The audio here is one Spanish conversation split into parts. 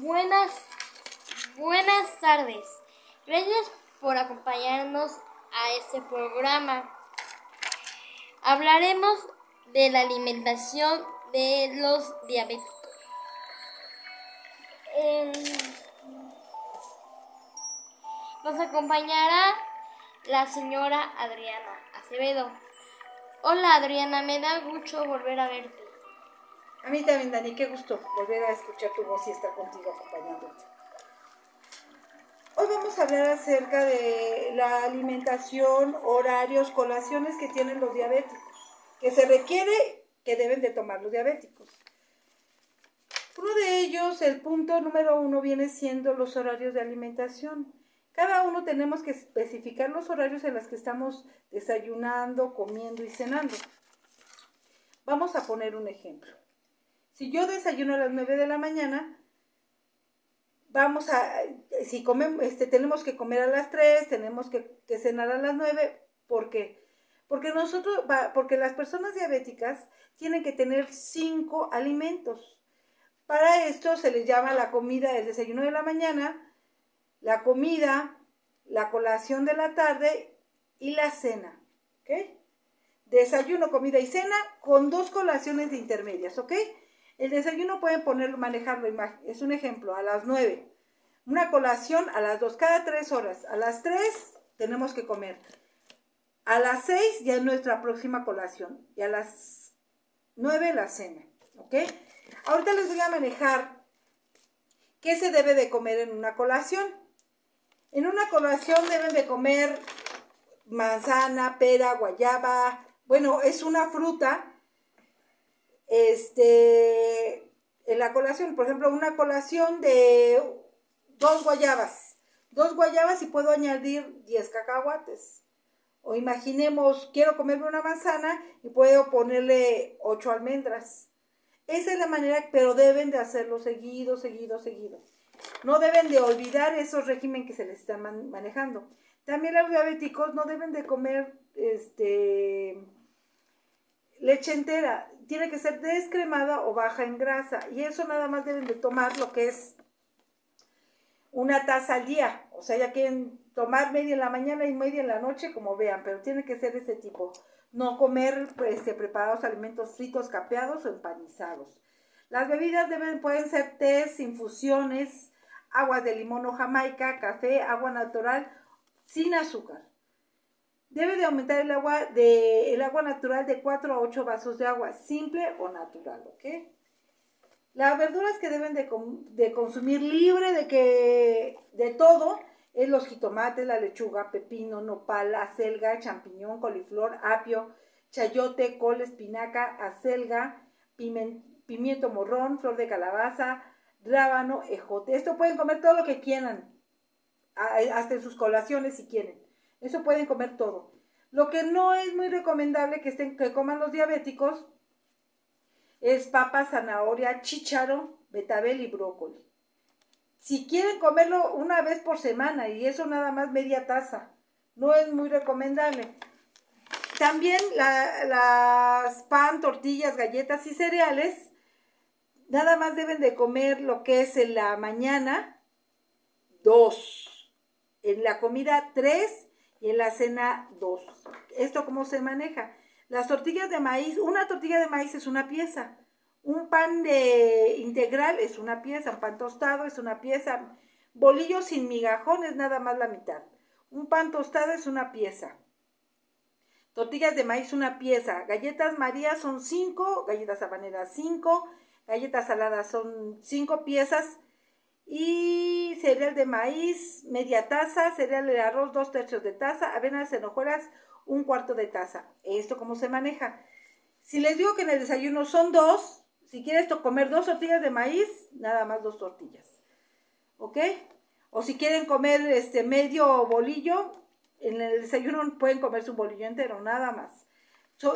Buenas, buenas tardes. Gracias por acompañarnos a este programa. Hablaremos de la alimentación de los diabéticos. nos acompañará la señora Adriana Acevedo. Hola Adriana, me da mucho volver a verte. A mí también, Dani, qué gusto volver a escuchar tu voz y estar contigo acompañándote. Hoy vamos a hablar acerca de la alimentación, horarios, colaciones que tienen los diabéticos, que se requiere que deben de tomar los diabéticos. Uno de ellos, el punto número uno, viene siendo los horarios de alimentación. Cada uno tenemos que especificar los horarios en los que estamos desayunando, comiendo y cenando. Vamos a poner un ejemplo. Si yo desayuno a las 9 de la mañana, vamos a, si comemos, este, tenemos que comer a las 3, tenemos que, cenar a las 9, ¿por qué? Porque nosotros, porque las personas diabéticas tienen que tener 5 alimentos. Para esto se les llama la comida del desayuno de la mañana, la comida, la colación de la tarde y la cena. ¿Ok? Desayuno, comida y cena con dos colaciones de intermedias. ¿Ok? El desayuno pueden ponerlo, manejarlo, es un ejemplo, a las 9. Una colación a las 2, cada 3 horas. A las 3 tenemos que comer. A las 6 ya es nuestra próxima colación. Y a las 9 la cena. ¿Ok? Ahorita les voy a manejar qué se debe de comer en una colación. En una colación deben de comer manzana, pera, guayaba. Bueno, es una fruta. Este, en la colación, por ejemplo, una colación de dos guayabas. Dos guayabas y puedo añadir 10 cacahuates. O imaginemos, quiero comerme una manzana y puedo ponerle 8 almendras. Esa es la manera, pero deben de hacerlo seguido, seguido, seguido. No deben de olvidar esos regímenes que se les están manejando. También los diabéticos no deben de comer este, leche entera. Tiene que ser descremada o baja en grasa. Y eso nada más deben de tomar lo que es una taza al día. O sea, ya quieren tomar media en la mañana y media en la noche, como vean, pero tiene que ser de este tipo. No comer pues, preparados alimentos fritos, capeados o empanizados. Las bebidas deben, pueden ser tés, infusiones, aguas de limón o jamaica, café, agua natural sin azúcar. Debe de aumentar el agua, de, el agua natural de 4 a 8 vasos de agua, simple o natural, ¿ok? Las verduras que deben de, de consumir libre de, que, de todo es los jitomates, la lechuga, pepino, nopal, acelga, champiñón, coliflor, apio, chayote, col, espinaca, acelga, pimiento morrón, flor de calabaza, rábano, ejote. Esto pueden comer todo lo que quieran, hasta en sus colaciones si quieren. Eso pueden comer todo. Lo que no es muy recomendable que, estén, que coman los diabéticos es papa, zanahoria, chícharo, betabel y brócoli. Si quieren comerlo una vez por semana y eso nada más media taza, no es muy recomendable. También las pan, tortillas, galletas y cereales nada más deben de comer lo que es en la mañana, dos. En la comida, tres. Y en la cena, dos. ¿Esto cómo se maneja? Las tortillas de maíz, una tortilla de maíz es una pieza. Un pan de integral es una pieza. Un pan tostado es una pieza. Bolillo sin migajón es nada más la mitad. Un pan tostado es una pieza. Tortillas de maíz, una pieza. Galletas María son cinco. Galletas habaneras, cinco galletas saladas son cinco piezas y cereal de maíz, media taza, cereal de arroz, dos tercios de taza, avenas en hojuelas, un cuarto de taza. ¿Esto cómo se maneja? Si les digo que en el desayuno son dos, si quieres comer dos tortillas de maíz, nada más dos tortillas. ¿Ok? O si quieren comer este medio bolillo, en el desayuno pueden comerse un bolillo entero, nada más.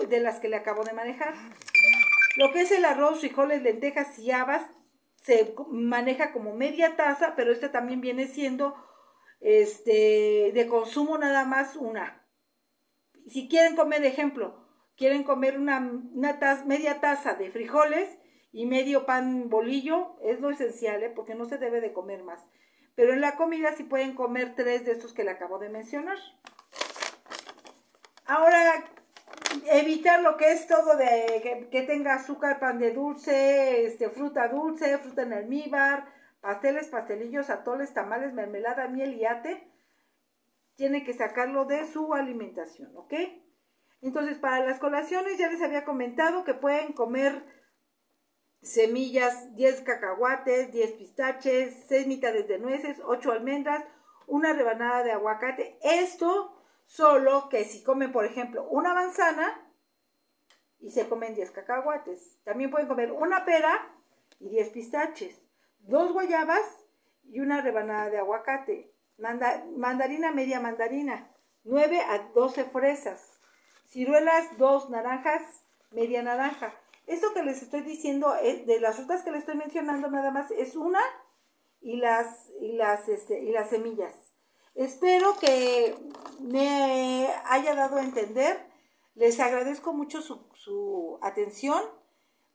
de las que le acabo de manejar. Lo que es el arroz, frijoles, lentejas y habas se maneja como media taza, pero este también viene siendo este, de consumo nada más una. Si quieren comer, ejemplo, quieren comer una, taza, media taza de frijoles y medio pan bolillo, es lo esencial, ¿eh? porque no se debe de comer más. Pero en la comida sí pueden comer tres de estos que le acabo de mencionar. Ahora, evitar lo que es todo de que, tenga azúcar, pan de dulce, este, fruta dulce, fruta en almíbar, pasteles, pastelillos, atoles, tamales, mermelada, miel y ate. Tiene que sacarlo de su alimentación, ¿ok? Entonces, para las colaciones ya les había comentado que pueden comer semillas, 10 cacahuates, 10 pistaches, 6 mitades de nueces, 8 almendras, una rebanada de aguacate. Esto solo que si comen, por ejemplo, una manzana y se comen 10 cacahuates. También pueden comer una pera y 10 pistaches, dos guayabas y una rebanada de aguacate, mandarina media mandarina, 9 a 12 fresas, ciruelas, 2 naranjas, media naranja. Eso que les estoy diciendo, es, de las frutas que les estoy mencionando nada más, es una y las, y las, este, y las semillas. Espero que me haya dado a entender. Les agradezco mucho su, su atención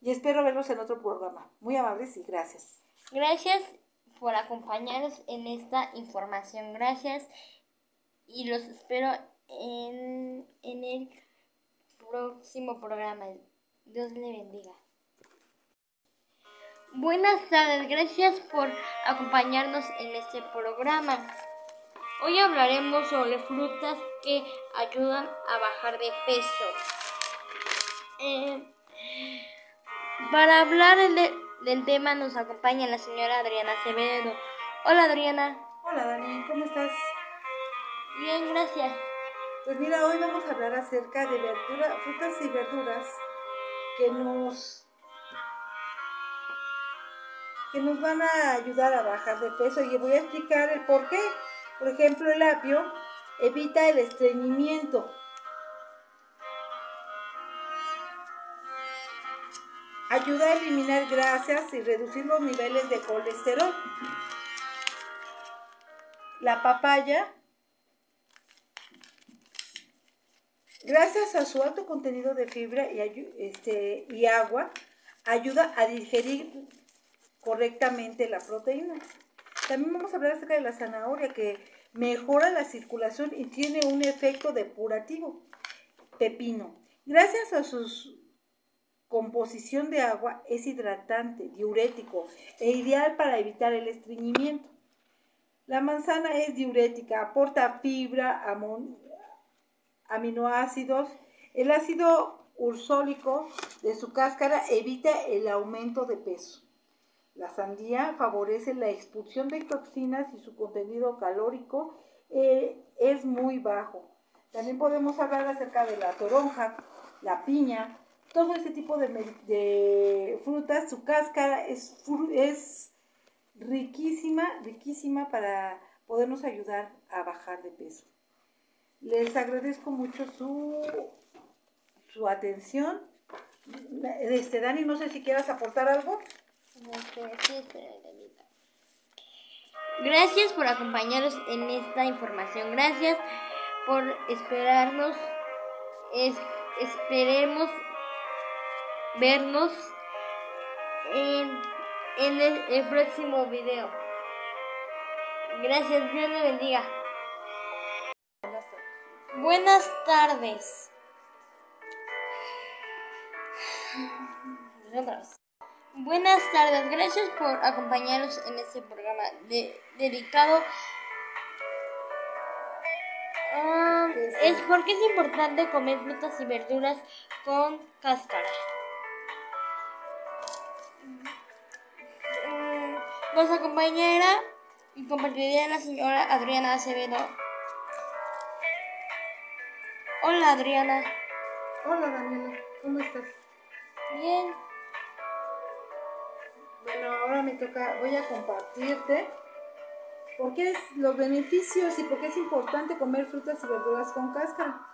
y espero verlos en otro programa. Muy amables y gracias. Gracias por acompañarnos en esta información. Gracias y los espero en, en el próximo programa. Dios le bendiga. Buenas tardes, gracias por acompañarnos en este programa. Hoy hablaremos sobre frutas que ayudan a bajar de peso. Eh, para hablar del, tema nos acompaña la señora Adriana Acevedo. Hola Adriana. Hola Dani, ¿cómo estás? Bien, gracias. Pues mira, hoy vamos a hablar acerca de verdura, frutas y verduras que nos que nos van a ayudar a bajar de peso y voy a explicar el por qué. Por ejemplo, el apio evita el estreñimiento. Ayuda a eliminar grasas y reducir los niveles de colesterol. La papaya Gracias a su alto contenido de fibra y, este, y agua, ayuda a digerir correctamente la proteína. También vamos a hablar acerca de la zanahoria que mejora la circulación y tiene un efecto depurativo. Pepino. Gracias a su composición de agua es hidratante, diurético e ideal para evitar el estreñimiento. La manzana es diurética, aporta fibra, aminoácidos. El ácido ursólico de su cáscara evita el aumento de peso. La sandía favorece la expulsión de toxinas y su contenido calórico eh, es muy bajo. También podemos hablar acerca de la toronja, la piña, todo ese tipo de, frutas. Su cáscara es, es riquísima, riquísima para podernos ayudar a bajar de peso. Les agradezco mucho su, su atención. Este, Dani, no sé si quieras aportar algo. Gracias por acompañarnos en esta información. Gracias por esperarnos. esperemos vernos en, el, el próximo video. Gracias, Dios le bendiga. Buenas tardes. Buenas tardes, gracias por acompañarnos en este programa dedicado a... es porque es importante comer frutas y verduras con cáscara. Mm, nos acompañará y compartirá la señora Adriana Acevedo Hola Adriana. Hola Daniela, ¿cómo estás? Bien. Ahora me toca, voy a compartirte por qué los beneficios y por qué es importante comer frutas y verduras con cáscara.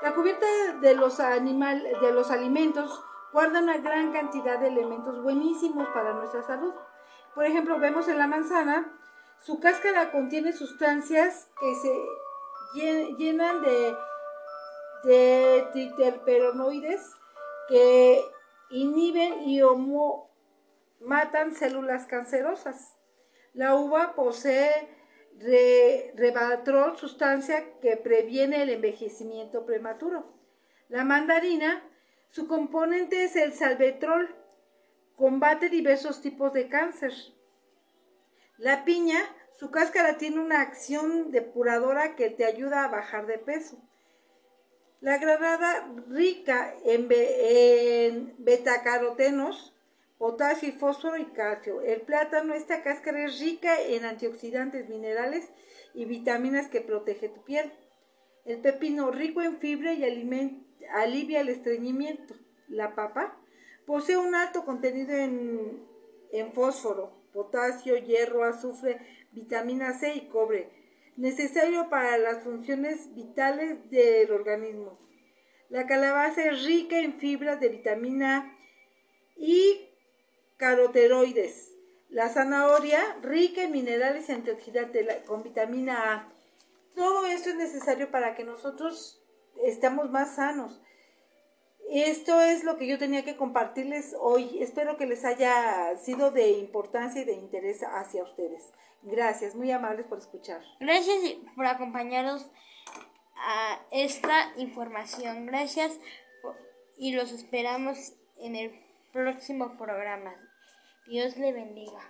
La cubierta de los, animal, de los alimentos guarda una gran cantidad de elementos buenísimos para nuestra salud. Por ejemplo, vemos en la manzana, su cáscara contiene sustancias que se llenan de de triterperonoides que inhiben y matan células cancerosas. La uva posee re, rebatrol, sustancia que previene el envejecimiento prematuro. La mandarina, su componente es el salvetrol, combate diversos tipos de cáncer. La piña, su cáscara tiene una acción depuradora que te ayuda a bajar de peso. La granada rica en, en betacarotenos, potasio y fósforo y calcio. El plátano, esta cáscara es rica en antioxidantes, minerales y vitaminas que protege tu piel. El pepino, rico en fibra y alivia el estreñimiento. La papa posee un alto contenido en, en fósforo, potasio, hierro, azufre, vitamina C y cobre, necesario para las funciones vitales del organismo. La calabaza es rica en fibras de vitamina y caroteroides. La zanahoria, rica en minerales y antioxidantes con vitamina A. Todo esto es necesario para que nosotros estemos más sanos. Esto es lo que yo tenía que compartirles hoy. Espero que les haya sido de importancia y de interés hacia ustedes. Gracias, muy amables por escuchar. Gracias por acompañarnos a esta información. Gracias y los esperamos en el próximo programa. Dios le bendiga.